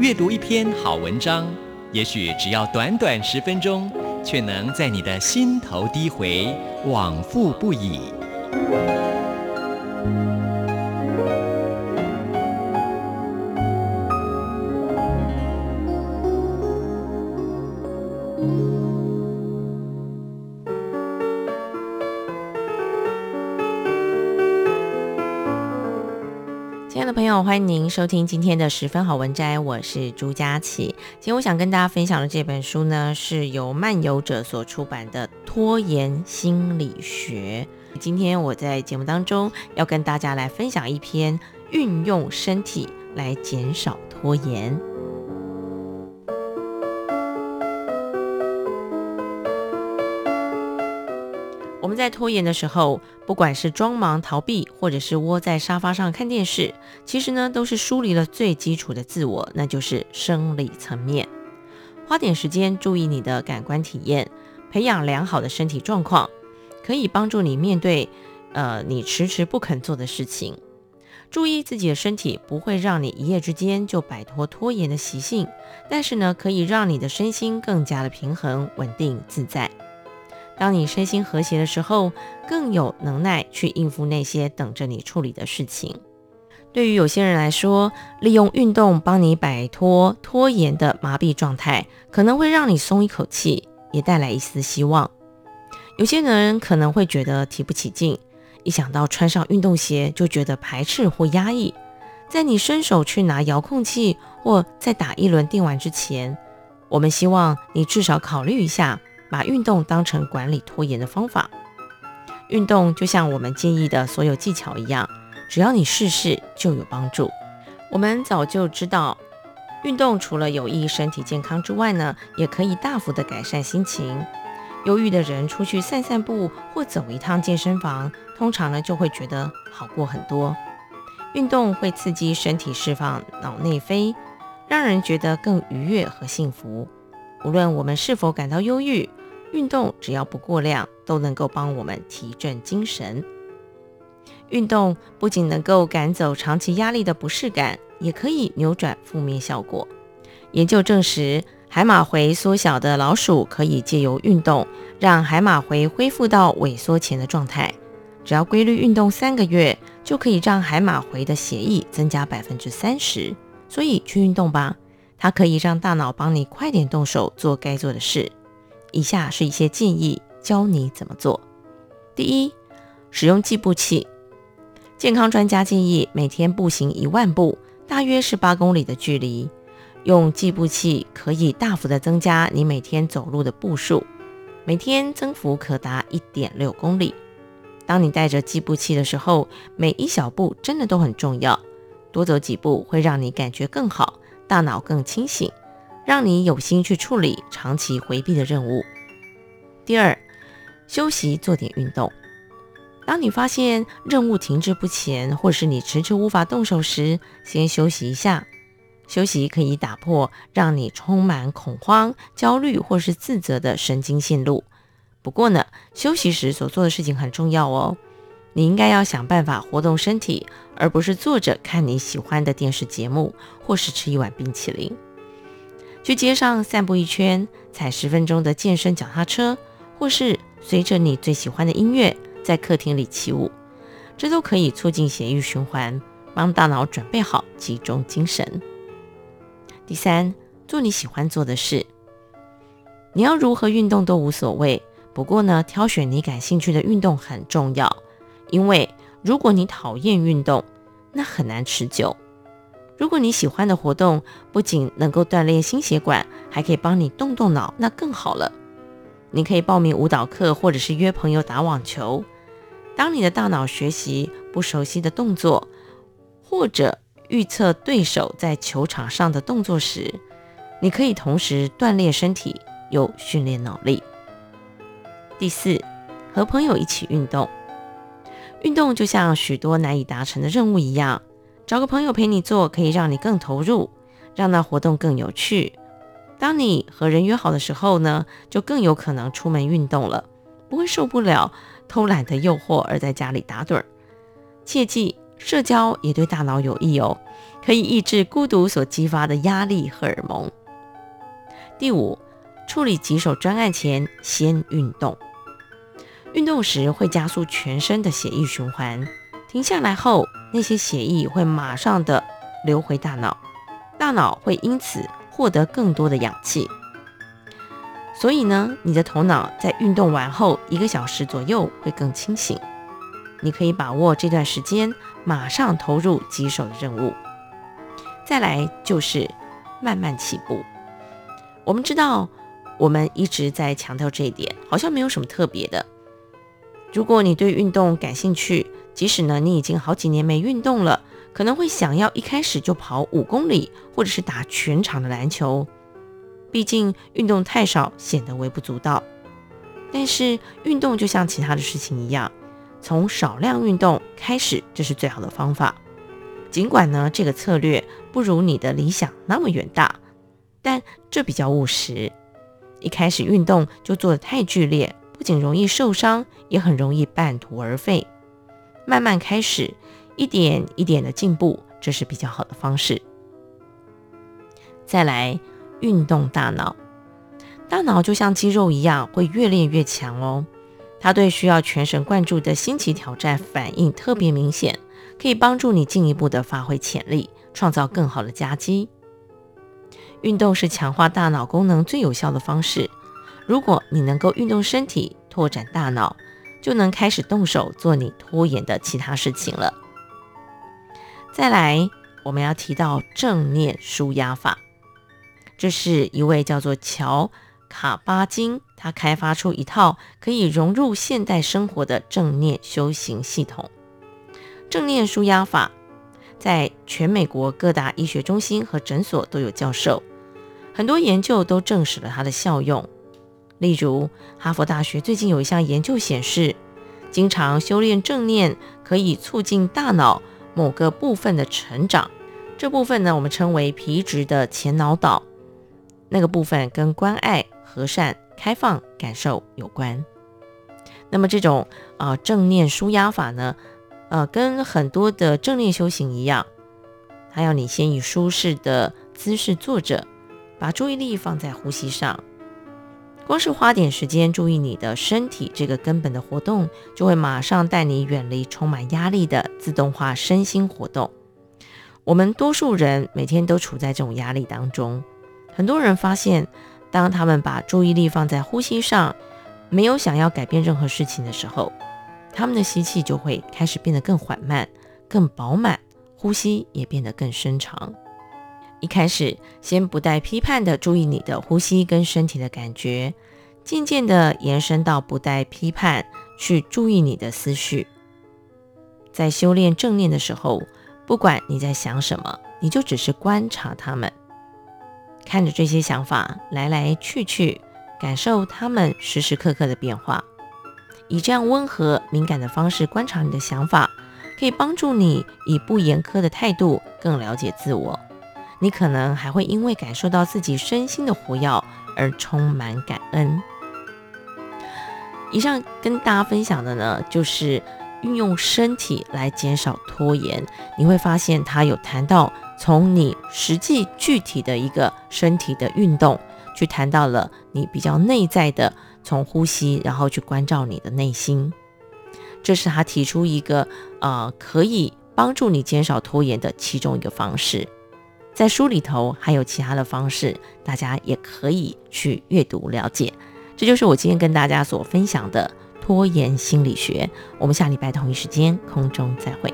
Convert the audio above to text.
阅读一篇好文章，也许只要短短十分钟，却能在你的心头低回，往复不已。亲爱的朋友，欢迎您收听今天的十分好文摘，我是朱佳琪。今天我想跟大家分享的这本书呢，是由漫游者所出版的《拖延心理学》。今天我在节目当中要跟大家来分享一篇运用身体来减少拖延。我们在拖延的时候，不管是装忙逃避，或者是窝在沙发上看电视，其实呢，都是疏离了最基础的自我，那就是生理层面。花点时间注意你的感官体验，培养良好的身体状况，可以帮助你面对呃你迟迟不肯做的事情。注意自己的身体，不会让你一夜之间就摆脱拖延的习性，但是呢，可以让你的身心更加的平衡、稳定、自在。当你身心和谐的时候，更有能耐去应付那些等着你处理的事情。对于有些人来说，利用运动帮你摆脱拖延的麻痹状态，可能会让你松一口气，也带来一丝希望。有些人可能会觉得提不起劲，一想到穿上运动鞋就觉得排斥或压抑。在你伸手去拿遥控器或在打一轮电玩之前，我们希望你至少考虑一下。把运动当成管理拖延的方法，运动就像我们建议的所有技巧一样，只要你试试就有帮助。我们早就知道，运动除了有益身体健康之外呢，也可以大幅的改善心情。忧郁的人出去散散步或走一趟健身房，通常呢就会觉得好过很多。运动会刺激身体释放脑内啡，让人觉得更愉悦和幸福。无论我们是否感到忧郁，运动只要不过量，都能够帮我们提振精神。运动不仅能够赶走长期压力的不适感，也可以扭转负面效果。研究证实，海马回缩小的老鼠可以借由运动，让海马回恢复到萎缩前的状态。只要规律运动三个月，就可以让海马回的血液增加百分之三十。所以去运动吧。它可以让大脑帮你快点动手做该做的事。以下是一些建议，教你怎么做。第一，使用计步器。健康专家建议每天步行一万步，大约是八公里的距离。用计步器可以大幅的增加你每天走路的步数，每天增幅可达一点六公里。当你带着计步器的时候，每一小步真的都很重要。多走几步会让你感觉更好。大脑更清醒，让你有心去处理长期回避的任务。第二，休息做点运动。当你发现任务停滞不前，或是你迟迟无法动手时，先休息一下。休息可以打破让你充满恐慌、焦虑或是自责的神经线路。不过呢，休息时所做的事情很重要哦。你应该要想办法活动身体，而不是坐着看你喜欢的电视节目，或是吃一碗冰淇淋。去街上散步一圈，踩十分钟的健身脚踏车，或是随着你最喜欢的音乐在客厅里起舞，这都可以促进血液循环，帮大脑准备好集中精神。第三，做你喜欢做的事。你要如何运动都无所谓，不过呢，挑选你感兴趣的运动很重要。因为如果你讨厌运动，那很难持久。如果你喜欢的活动不仅能够锻炼心血管，还可以帮你动动脑，那更好了。你可以报名舞蹈课，或者是约朋友打网球。当你的大脑学习不熟悉的动作，或者预测对手在球场上的动作时，你可以同时锻炼身体又训练脑力。第四，和朋友一起运动。运动就像许多难以达成的任务一样，找个朋友陪你做，可以让你更投入，让那活动更有趣。当你和人约好的时候呢，就更有可能出门运动了，不会受不了偷懒的诱惑而在家里打盹。切记，社交也对大脑有益哦，可以抑制孤独所激发的压力荷尔蒙。第五，处理棘手专案前先运动。运动时会加速全身的血液循环，停下来后，那些血液会马上的流回大脑，大脑会因此获得更多的氧气。所以呢，你的头脑在运动完后一个小时左右会更清醒。你可以把握这段时间，马上投入棘手的任务。再来就是慢慢起步。我们知道，我们一直在强调这一点，好像没有什么特别的。如果你对运动感兴趣，即使呢你已经好几年没运动了，可能会想要一开始就跑五公里，或者是打全场的篮球。毕竟运动太少，显得微不足道。但是运动就像其他的事情一样，从少量运动开始，这是最好的方法。尽管呢这个策略不如你的理想那么远大，但这比较务实。一开始运动就做得太剧烈。不仅容易受伤，也很容易半途而废。慢慢开始，一点一点的进步，这是比较好的方式。再来，运动大脑。大脑就像肌肉一样，会越练越强哦。它对需要全神贯注的新奇挑战反应特别明显，可以帮助你进一步的发挥潜力，创造更好的佳绩。运动是强化大脑功能最有效的方式。如果你能够运动身体，拓展大脑，就能开始动手做你拖延的其他事情了。再来，我们要提到正念舒压法，这是一位叫做乔卡巴金，他开发出一套可以融入现代生活的正念修行系统。正念舒压法在全美国各大医学中心和诊所都有教授，很多研究都证实了它的效用。例如，哈佛大学最近有一项研究显示，经常修炼正念可以促进大脑某个部分的成长。这部分呢，我们称为皮质的前脑岛。那个部分跟关爱、和善、开放、感受有关。那么这种啊、呃、正念舒压法呢，呃，跟很多的正念修行一样，它要你先以舒适的姿势坐着，把注意力放在呼吸上。光是花点时间注意你的身体这个根本的活动，就会马上带你远离充满压力的自动化身心活动。我们多数人每天都处在这种压力当中。很多人发现，当他们把注意力放在呼吸上，没有想要改变任何事情的时候，他们的吸气就会开始变得更缓慢、更饱满，呼吸也变得更深长。一开始，先不带批判的注意你的呼吸跟身体的感觉，渐渐的延伸到不带批判去注意你的思绪。在修炼正念的时候，不管你在想什么，你就只是观察他们，看着这些想法来来去去，感受他们时时刻刻的变化。以这样温和敏感的方式观察你的想法，可以帮助你以不严苛的态度更了解自我。你可能还会因为感受到自己身心的活跃而充满感恩。以上跟大家分享的呢，就是运用身体来减少拖延。你会发现，它有谈到从你实际具体的一个身体的运动，去谈到了你比较内在的，从呼吸，然后去关照你的内心。这是他提出一个呃，可以帮助你减少拖延的其中一个方式。在书里头还有其他的方式，大家也可以去阅读了解。这就是我今天跟大家所分享的拖延心理学。我们下礼拜同一时间空中再会。